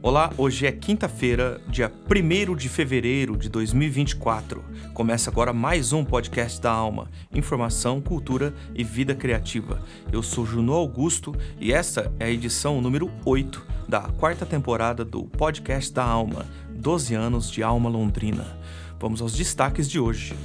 Olá, hoje é quinta-feira, dia 1 de fevereiro de 2024. Começa agora mais um podcast da Alma, informação, cultura e vida criativa. Eu sou Juno Augusto e essa é a edição número 8 da quarta temporada do podcast da Alma, 12 anos de Alma Londrina. Vamos aos destaques de hoje.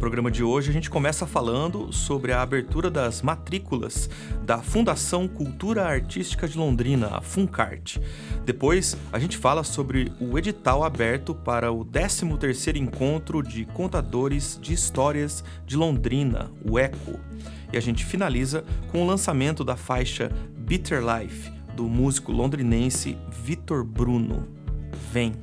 Programa de hoje, a gente começa falando sobre a abertura das matrículas da Fundação Cultura Artística de Londrina, a FUNCART. Depois, a gente fala sobre o edital aberto para o 13º Encontro de Contadores de Histórias de Londrina, o ECO. E a gente finaliza com o lançamento da faixa Bitter Life, do músico londrinense Vitor Bruno. Vem!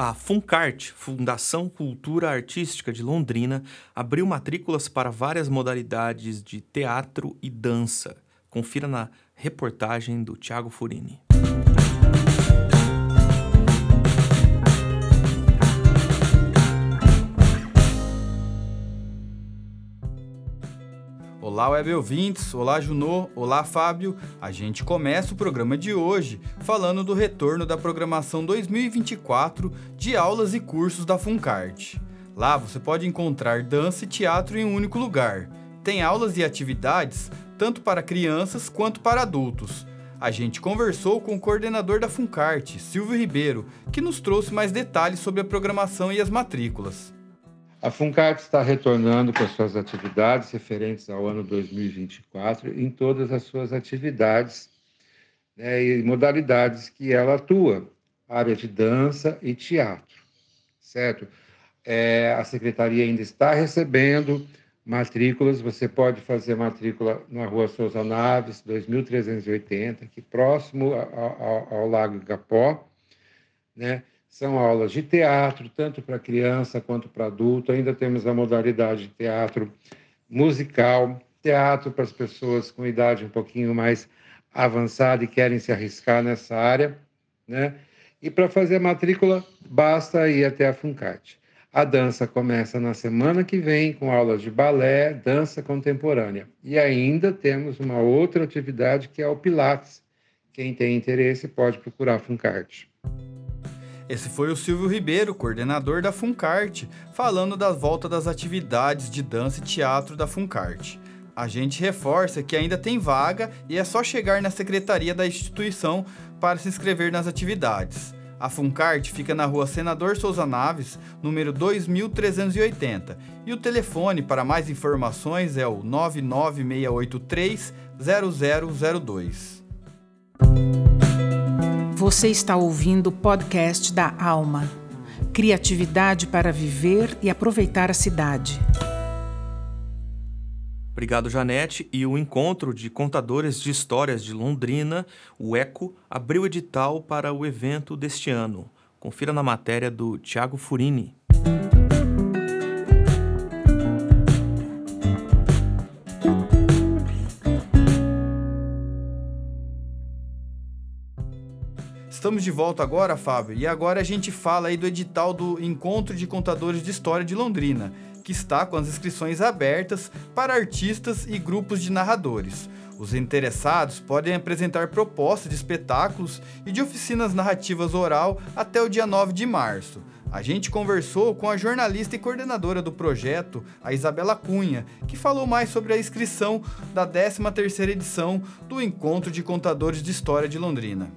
A FUNCART, Fundação Cultura Artística de Londrina, abriu matrículas para várias modalidades de teatro e dança. Confira na reportagem do Tiago Furini. Olá, web ouvintes, olá Junô, olá Fábio. A gente começa o programa de hoje falando do retorno da programação 2024 de aulas e cursos da Funcart. Lá você pode encontrar dança e teatro em um único lugar. Tem aulas e atividades tanto para crianças quanto para adultos. A gente conversou com o coordenador da Funcart, Silvio Ribeiro, que nos trouxe mais detalhes sobre a programação e as matrículas. A FUNCART está retornando com as suas atividades referentes ao ano 2024 em todas as suas atividades né, e modalidades que ela atua, área de dança e teatro, certo? É, a secretaria ainda está recebendo matrículas, você pode fazer matrícula na rua Souza Naves, 2380, aqui próximo ao, ao Lago Igapó, né? São aulas de teatro, tanto para criança quanto para adulto. Ainda temos a modalidade de teatro musical, teatro para as pessoas com idade um pouquinho mais avançada e querem se arriscar nessa área, né? E para fazer a matrícula, basta ir até a Funcate. A dança começa na semana que vem com aulas de balé, dança contemporânea. E ainda temos uma outra atividade que é o Pilates. Quem tem interesse pode procurar a Funcarte. Esse foi o Silvio Ribeiro, coordenador da Funcart, falando da volta das atividades de dança e teatro da Funcart. A gente reforça que ainda tem vaga e é só chegar na secretaria da instituição para se inscrever nas atividades. A Funcart fica na rua Senador Souza Naves, número 2380, e o telefone para mais informações é o 99683 0002. Você está ouvindo o podcast da Alma. Criatividade para viver e aproveitar a cidade. Obrigado, Janete. E o encontro de contadores de histórias de Londrina, o ECO, abriu edital para o evento deste ano. Confira na matéria do Tiago Furini. Estamos de volta agora, Fábio, e agora a gente fala aí do edital do Encontro de Contadores de História de Londrina, que está com as inscrições abertas para artistas e grupos de narradores. Os interessados podem apresentar propostas de espetáculos e de oficinas narrativas oral até o dia 9 de março. A gente conversou com a jornalista e coordenadora do projeto, a Isabela Cunha, que falou mais sobre a inscrição da 13ª edição do Encontro de Contadores de História de Londrina.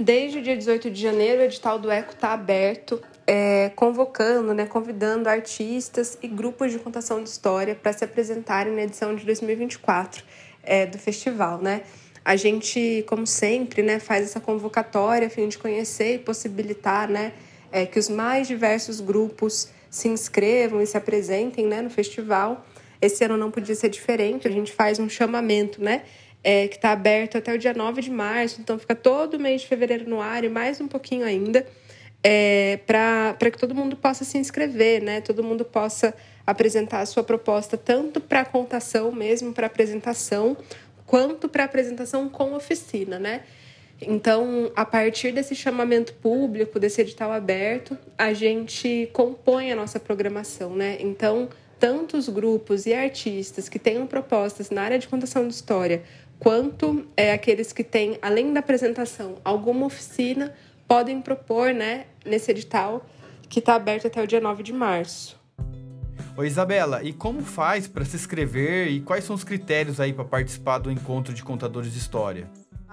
Desde o dia 18 de janeiro, o edital do ECO está aberto, é, convocando, né, convidando artistas e grupos de contação de história para se apresentarem na edição de 2024 é, do festival. Né? A gente, como sempre, né, faz essa convocatória a fim de conhecer e possibilitar né, é, que os mais diversos grupos se inscrevam e se apresentem né, no festival. Esse ano não podia ser diferente, a gente faz um chamamento né, é, que está aberto até o dia 9 de março, então fica todo mês de fevereiro no ar e mais um pouquinho ainda, é, para que todo mundo possa se inscrever, né? Todo mundo possa apresentar a sua proposta tanto para contação mesmo, para apresentação, quanto para apresentação com oficina, né? Então, a partir desse chamamento público, desse edital aberto, a gente compõe a nossa programação, né? Então, tanto os grupos e artistas que tenham propostas na área de contação de história, quanto é, aqueles que têm, além da apresentação, alguma oficina, podem propor né, nesse edital que está aberto até o dia 9 de março. Oi, Isabela, e como faz para se inscrever e quais são os critérios aí para participar do encontro de contadores de história?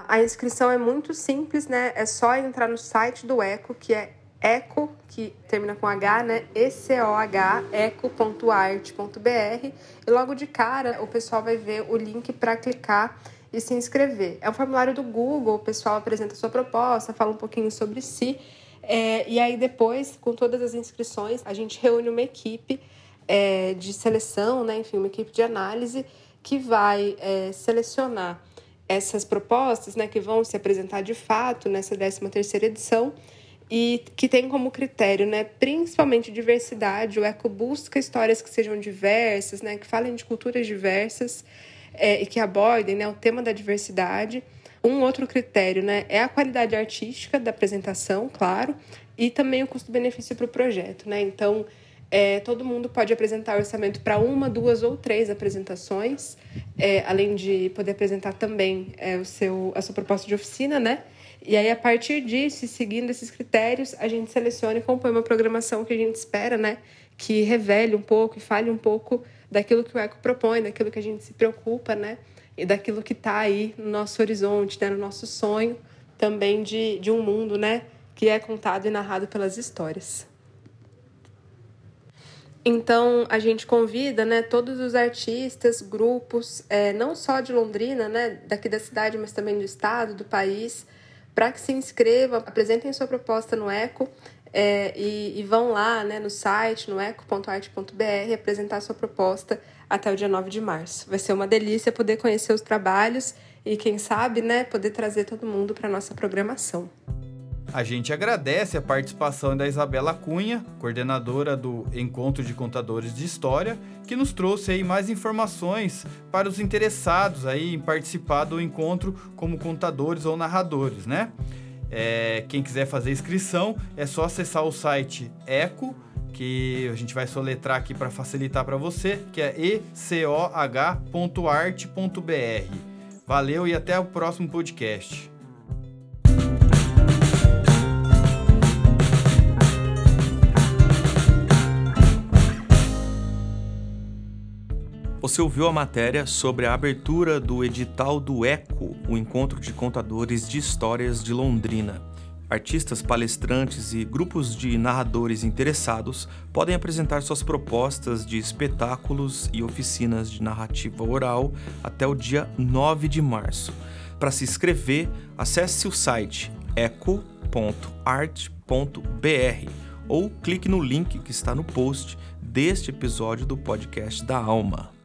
A inscrição é muito simples, né? É só entrar no site do ECO, que é eco, que termina com H, né? E-C-O-H, eco.art.br. E logo de cara o pessoal vai ver o link para clicar e se inscrever. É um formulário do Google, o pessoal apresenta sua proposta, fala um pouquinho sobre si. É, e aí depois, com todas as inscrições, a gente reúne uma equipe é, de seleção, né? enfim, uma equipe de análise que vai é, selecionar essas propostas, né, que vão se apresentar de fato nessa 13ª edição e que tem como critério, né, principalmente diversidade. O Eco busca histórias que sejam diversas, né, que falem de culturas diversas é, que abordem né, o tema da diversidade. Um outro critério né, é a qualidade artística da apresentação, claro, e também o custo-benefício para o projeto. Né? Então, é, todo mundo pode apresentar orçamento para uma, duas ou três apresentações, é, além de poder apresentar também é, o seu, a sua proposta de oficina, né? E aí, a partir disso, seguindo esses critérios, a gente seleciona e compõe uma programação que a gente espera, né? Que revele um pouco e fale um pouco daquilo que o ECO propõe, daquilo que a gente se preocupa, né? E daquilo que está aí no nosso horizonte, né? no nosso sonho também de, de um mundo, né? Que é contado e narrado pelas histórias. Então a gente convida, né, todos os artistas, grupos, é, não só de Londrina, né, daqui da cidade, mas também do estado, do país, para que se inscrevam, apresentem sua proposta no Eco é, e, e, vão lá, né, no site, no eco.art.br, apresentar sua proposta até o dia 9 de março. Vai ser uma delícia poder conhecer os trabalhos e, quem sabe, né, poder trazer todo mundo para nossa programação. A gente agradece a participação da Isabela Cunha, coordenadora do Encontro de Contadores de História, que nos trouxe aí mais informações para os interessados aí em participar do encontro como contadores ou narradores, né? É, quem quiser fazer inscrição é só acessar o site Eco, que a gente vai soletrar aqui para facilitar para você, que é ecoh.art.br. Valeu e até o próximo podcast. Você ouviu a matéria sobre a abertura do edital do ECO, o Encontro de Contadores de Histórias de Londrina. Artistas, palestrantes e grupos de narradores interessados podem apresentar suas propostas de espetáculos e oficinas de narrativa oral até o dia 9 de março. Para se inscrever, acesse o site eco.art.br ou clique no link que está no post deste episódio do podcast da Alma.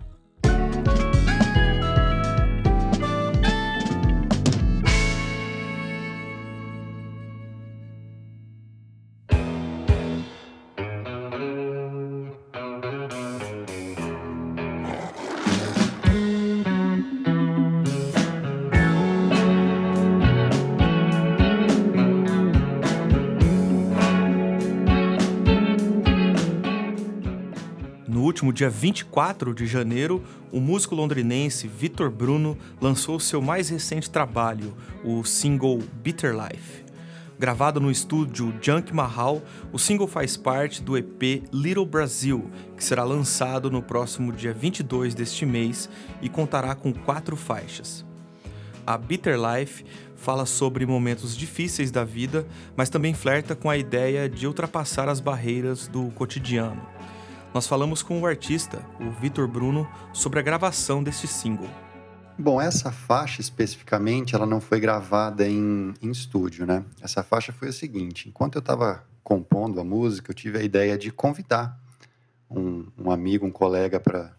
Dia 24 de janeiro, o músico londrinense Vitor Bruno lançou seu mais recente trabalho, o single Bitter Life. Gravado no estúdio Junk Mahal, o single faz parte do EP Little Brazil, que será lançado no próximo dia 22 deste mês e contará com quatro faixas. A Bitter Life fala sobre momentos difíceis da vida, mas também flerta com a ideia de ultrapassar as barreiras do cotidiano. Nós falamos com o artista, o Vitor Bruno, sobre a gravação deste single. Bom, essa faixa especificamente, ela não foi gravada em, em estúdio, né? Essa faixa foi o seguinte: enquanto eu estava compondo a música, eu tive a ideia de convidar um, um amigo, um colega para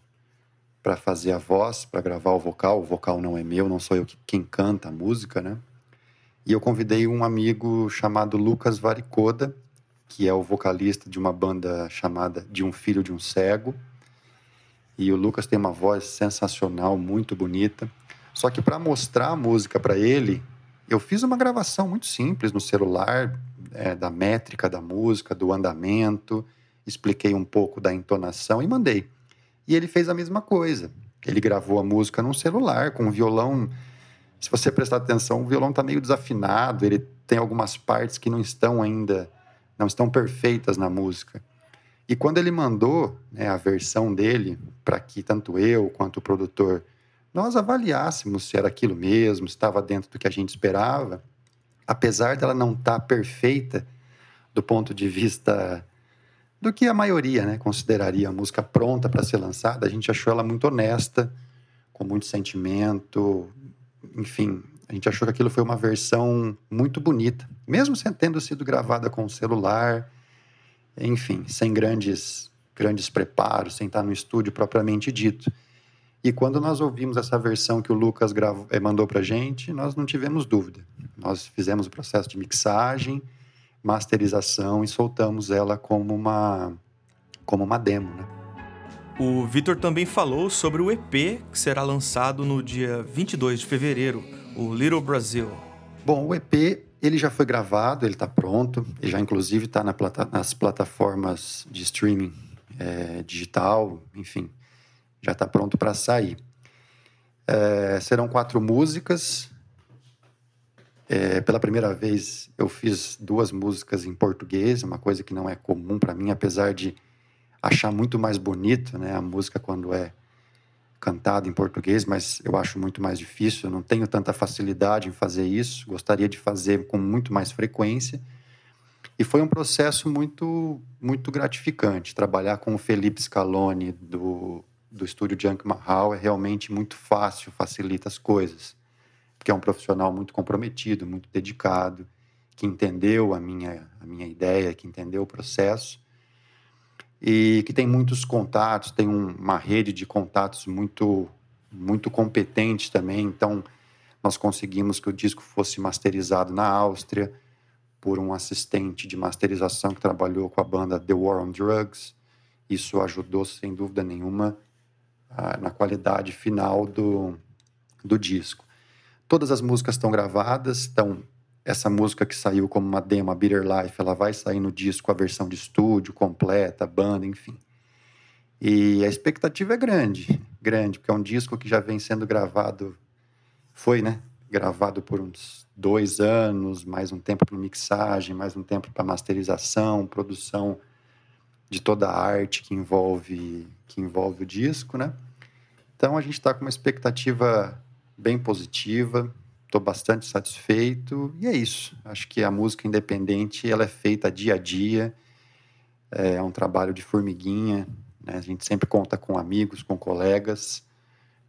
para fazer a voz, para gravar o vocal. O vocal não é meu, não sou eu que, quem canta a música, né? E eu convidei um amigo chamado Lucas Varicoda, que é o vocalista de uma banda chamada De um Filho de um Cego. E o Lucas tem uma voz sensacional, muito bonita. Só que para mostrar a música para ele, eu fiz uma gravação muito simples no celular, é, da métrica da música, do andamento, expliquei um pouco da entonação e mandei. E ele fez a mesma coisa. Ele gravou a música num celular, com um violão. Se você prestar atenção, o violão está meio desafinado, ele tem algumas partes que não estão ainda, não estão perfeitas na música. E quando ele mandou né, a versão dele para que tanto eu quanto o produtor nós avaliássemos se era aquilo mesmo, estava dentro do que a gente esperava, apesar dela não estar tá perfeita do ponto de vista do que a maioria né, consideraria a música pronta para ser lançada, a gente achou ela muito honesta, com muito sentimento, enfim, a gente achou que aquilo foi uma versão muito bonita, mesmo tendo sido gravada com o celular, enfim, sem grandes grandes preparos, sem estar no estúdio propriamente dito. E quando nós ouvimos essa versão que o Lucas gravou, eh, mandou para gente, nós não tivemos dúvida. Nós fizemos o processo de mixagem, masterização e soltamos ela como uma, como uma demo. Né? O Vitor também falou sobre o EP que será lançado no dia 22 de fevereiro, o Little Brasil. Bom, o EP ele já foi gravado, ele está pronto, ele já inclusive está na plata nas plataformas de streaming é, digital, enfim já está pronto para sair. É, serão quatro músicas. É, pela primeira vez eu fiz duas músicas em português, uma coisa que não é comum para mim, apesar de achar muito mais bonito né, a música quando é cantada em português, mas eu acho muito mais difícil. Eu não tenho tanta facilidade em fazer isso. Gostaria de fazer com muito mais frequência. E foi um processo muito muito gratificante trabalhar com o Felipe Scaloni do do estúdio Junk Mahal é realmente muito fácil, facilita as coisas. Porque é um profissional muito comprometido, muito dedicado, que entendeu a minha, a minha ideia, que entendeu o processo e que tem muitos contatos, tem um, uma rede de contatos muito, muito competente também. Então, nós conseguimos que o disco fosse masterizado na Áustria por um assistente de masterização que trabalhou com a banda The War on Drugs. Isso ajudou, sem dúvida nenhuma, na qualidade final do, do disco. Todas as músicas estão gravadas, então essa música que saiu como uma demo, a Bitter Life, ela vai sair no disco a versão de estúdio completa, banda, enfim. E a expectativa é grande, grande, porque é um disco que já vem sendo gravado, foi, né? Gravado por uns dois anos, mais um tempo para mixagem, mais um tempo para masterização, produção de toda a arte que envolve que envolve o disco, né? Então a gente está com uma expectativa bem positiva, estou bastante satisfeito e é isso. Acho que a música independente ela é feita dia a dia, é um trabalho de formiguinha, né? A gente sempre conta com amigos, com colegas,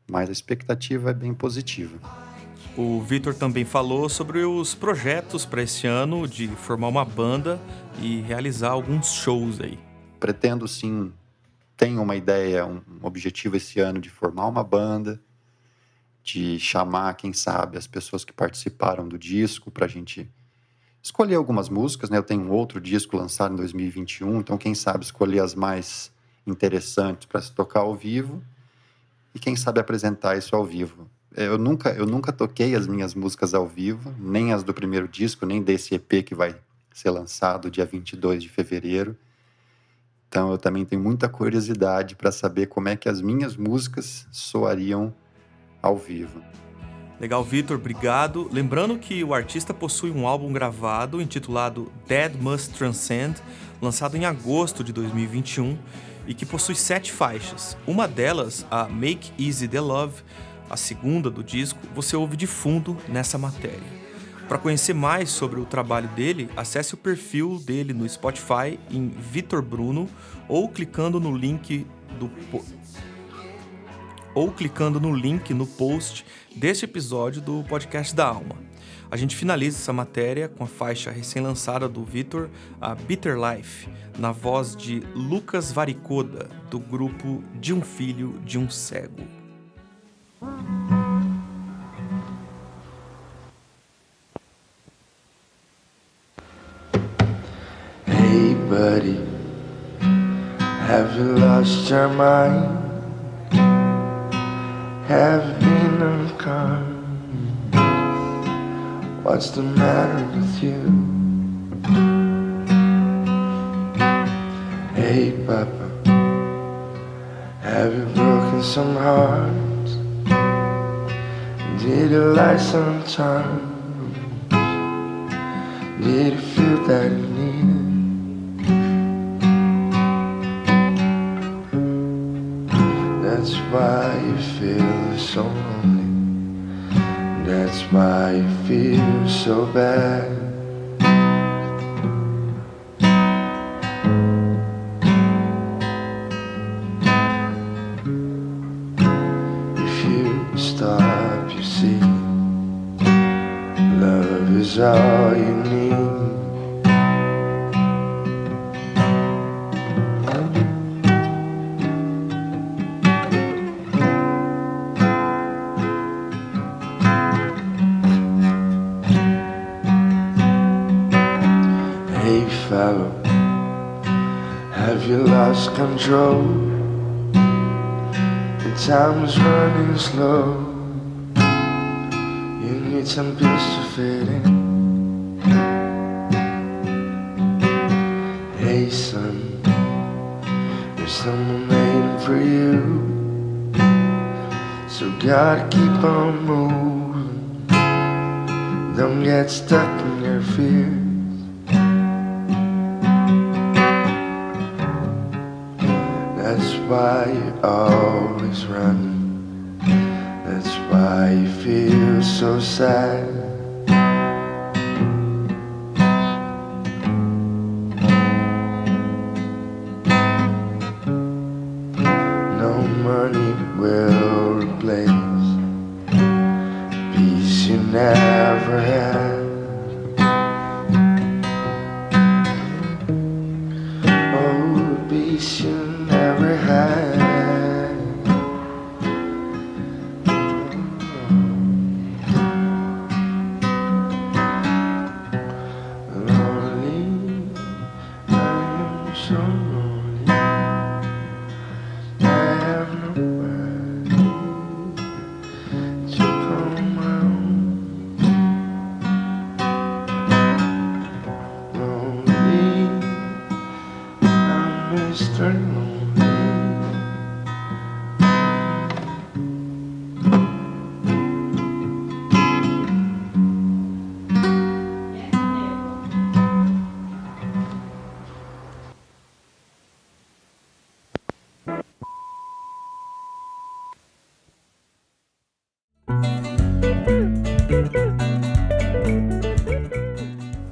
mas a expectativa é bem positiva. O Vitor também falou sobre os projetos para esse ano de formar uma banda e realizar alguns shows aí. Pretendo sim tenho uma ideia, um objetivo esse ano de formar uma banda, de chamar, quem sabe, as pessoas que participaram do disco para a gente escolher algumas músicas. Né? Eu tenho um outro disco lançado em 2021, então quem sabe escolher as mais interessantes para se tocar ao vivo e quem sabe apresentar isso ao vivo. Eu nunca, eu nunca toquei as minhas músicas ao vivo, nem as do primeiro disco, nem desse EP que vai ser lançado dia 22 de fevereiro. Então eu também tenho muita curiosidade para saber como é que as minhas músicas soariam ao vivo. Legal, Vitor, obrigado. Lembrando que o artista possui um álbum gravado intitulado Dead Must Transcend, lançado em agosto de 2021 e que possui sete faixas. Uma delas, a Make Easy the Love, a segunda do disco, você ouve de fundo nessa matéria. Para conhecer mais sobre o trabalho dele, acesse o perfil dele no Spotify em Vitor Bruno ou clicando no link do ou clicando no link no post deste episódio do podcast da Alma. A gente finaliza essa matéria com a faixa recém-lançada do Vitor, a Bitter Life, na voz de Lucas Varicoda, do grupo De um Filho de um Cego. Hey buddy, have you lost your mind? Have you been unkind? What's the matter with you? Hey, Papa, have you broken some hearts? Did you lie sometimes? Did you feel that you why you feel so lonely. That's why you feel so bad. Hey fellow, have you lost control? The time is running slow. You need some pills to fit in. Hey son, there's someone waiting for you. So gotta keep on moving. Don't get stuck in your fears. Why you're always running. That's why you feel so sad.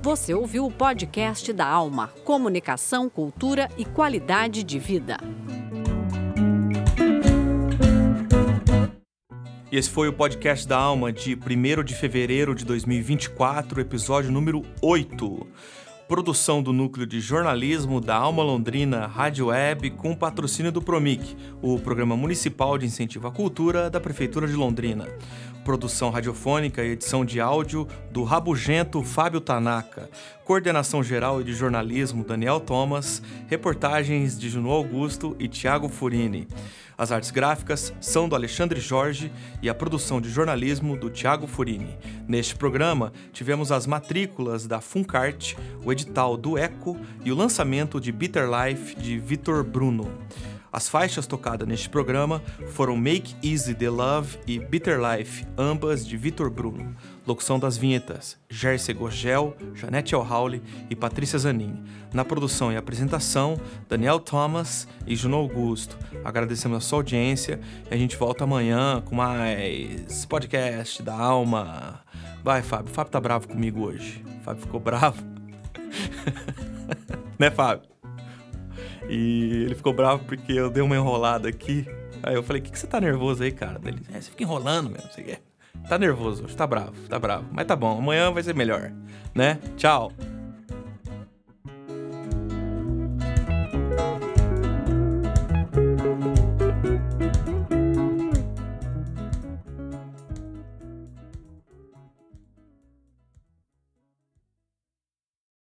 Você ouviu o podcast da Alma, Comunicação, Cultura e Qualidade de Vida. E esse foi o podcast da Alma de 1 de fevereiro de 2024, episódio número 8. Produção do Núcleo de Jornalismo da Alma Londrina Rádio Web com patrocínio do Promic, o Programa Municipal de Incentivo à Cultura da Prefeitura de Londrina. Produção radiofônica e edição de áudio do rabugento Fábio Tanaka. Coordenação geral e de jornalismo Daniel Thomas. Reportagens de Juno Augusto e Tiago Furini. As artes gráficas são do Alexandre Jorge e a produção de jornalismo do Tiago Furini. Neste programa, tivemos as matrículas da Funcart, o edital do Eco e o lançamento de Bitter Life de Vitor Bruno. As faixas tocadas neste programa foram Make Easy the Love e Bitter Life, ambas de Vitor Bruno. Locução das vinhetas: Jersey Gogel, Janete Alhauli e Patrícia Zanin. Na produção e apresentação, Daniel Thomas e Juno Augusto. Agradecemos a sua audiência e a gente volta amanhã com mais podcast da alma. Vai, Fábio. Fábio tá bravo comigo hoje. Fábio ficou bravo. né, Fábio? E ele ficou bravo porque eu dei uma enrolada aqui. Aí eu falei, o que, que você tá nervoso aí, cara? Ele, é, você fica enrolando mesmo, o quê. tá nervoso, tá bravo, tá bravo. Mas tá bom, amanhã vai ser melhor, né? Tchau.